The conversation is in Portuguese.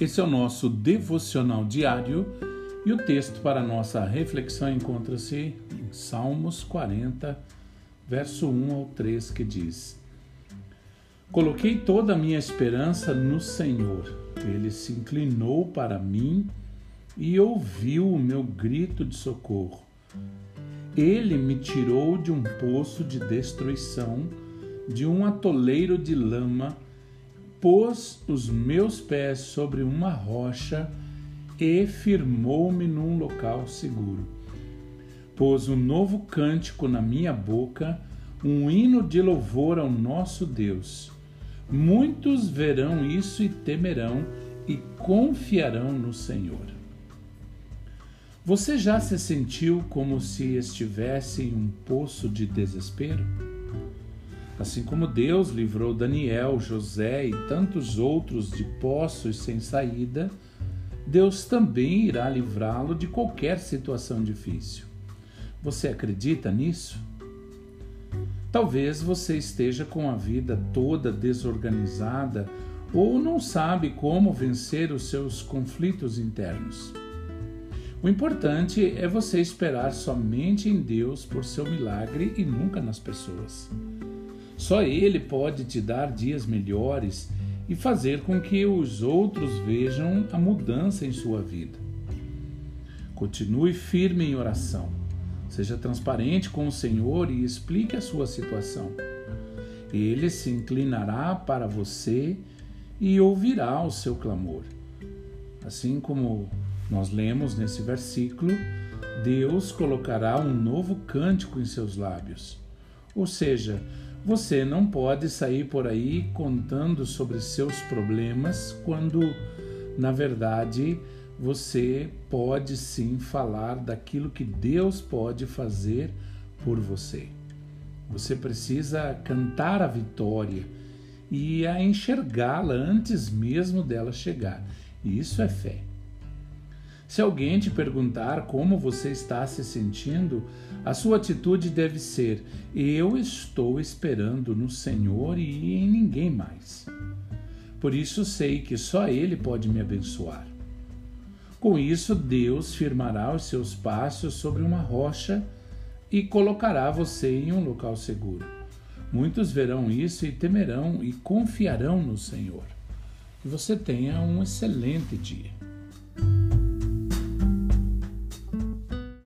Esse é o nosso devocional diário e o texto para nossa reflexão encontra-se em Salmos 40, verso 1 ao 3, que diz: Coloquei toda a minha esperança no Senhor. Ele se inclinou para mim e ouviu o meu grito de socorro. Ele me tirou de um poço de destruição, de um atoleiro de lama pôs os meus pés sobre uma rocha e firmou-me num local seguro. Pôs um novo cântico na minha boca, um hino de louvor ao nosso Deus. Muitos verão isso e temerão e confiarão no Senhor. Você já se sentiu como se estivesse em um poço de desespero? Assim como Deus livrou Daniel, José e tantos outros de poços sem saída, Deus também irá livrá-lo de qualquer situação difícil. Você acredita nisso? Talvez você esteja com a vida toda desorganizada ou não sabe como vencer os seus conflitos internos. O importante é você esperar somente em Deus por seu milagre e nunca nas pessoas. Só Ele pode te dar dias melhores e fazer com que os outros vejam a mudança em sua vida. Continue firme em oração. Seja transparente com o Senhor e explique a sua situação. Ele se inclinará para você e ouvirá o seu clamor. Assim como nós lemos nesse versículo, Deus colocará um novo cântico em seus lábios. Ou seja, você não pode sair por aí contando sobre seus problemas quando, na verdade, você pode sim falar daquilo que Deus pode fazer por você. Você precisa cantar a vitória e a enxergá-la antes mesmo dela chegar. E isso é fé. Se alguém te perguntar como você está se sentindo, a sua atitude deve ser: Eu estou esperando no Senhor e em ninguém mais. Por isso sei que só Ele pode me abençoar. Com isso, Deus firmará os seus passos sobre uma rocha e colocará você em um local seguro. Muitos verão isso e temerão e confiarão no Senhor. Que você tenha um excelente dia.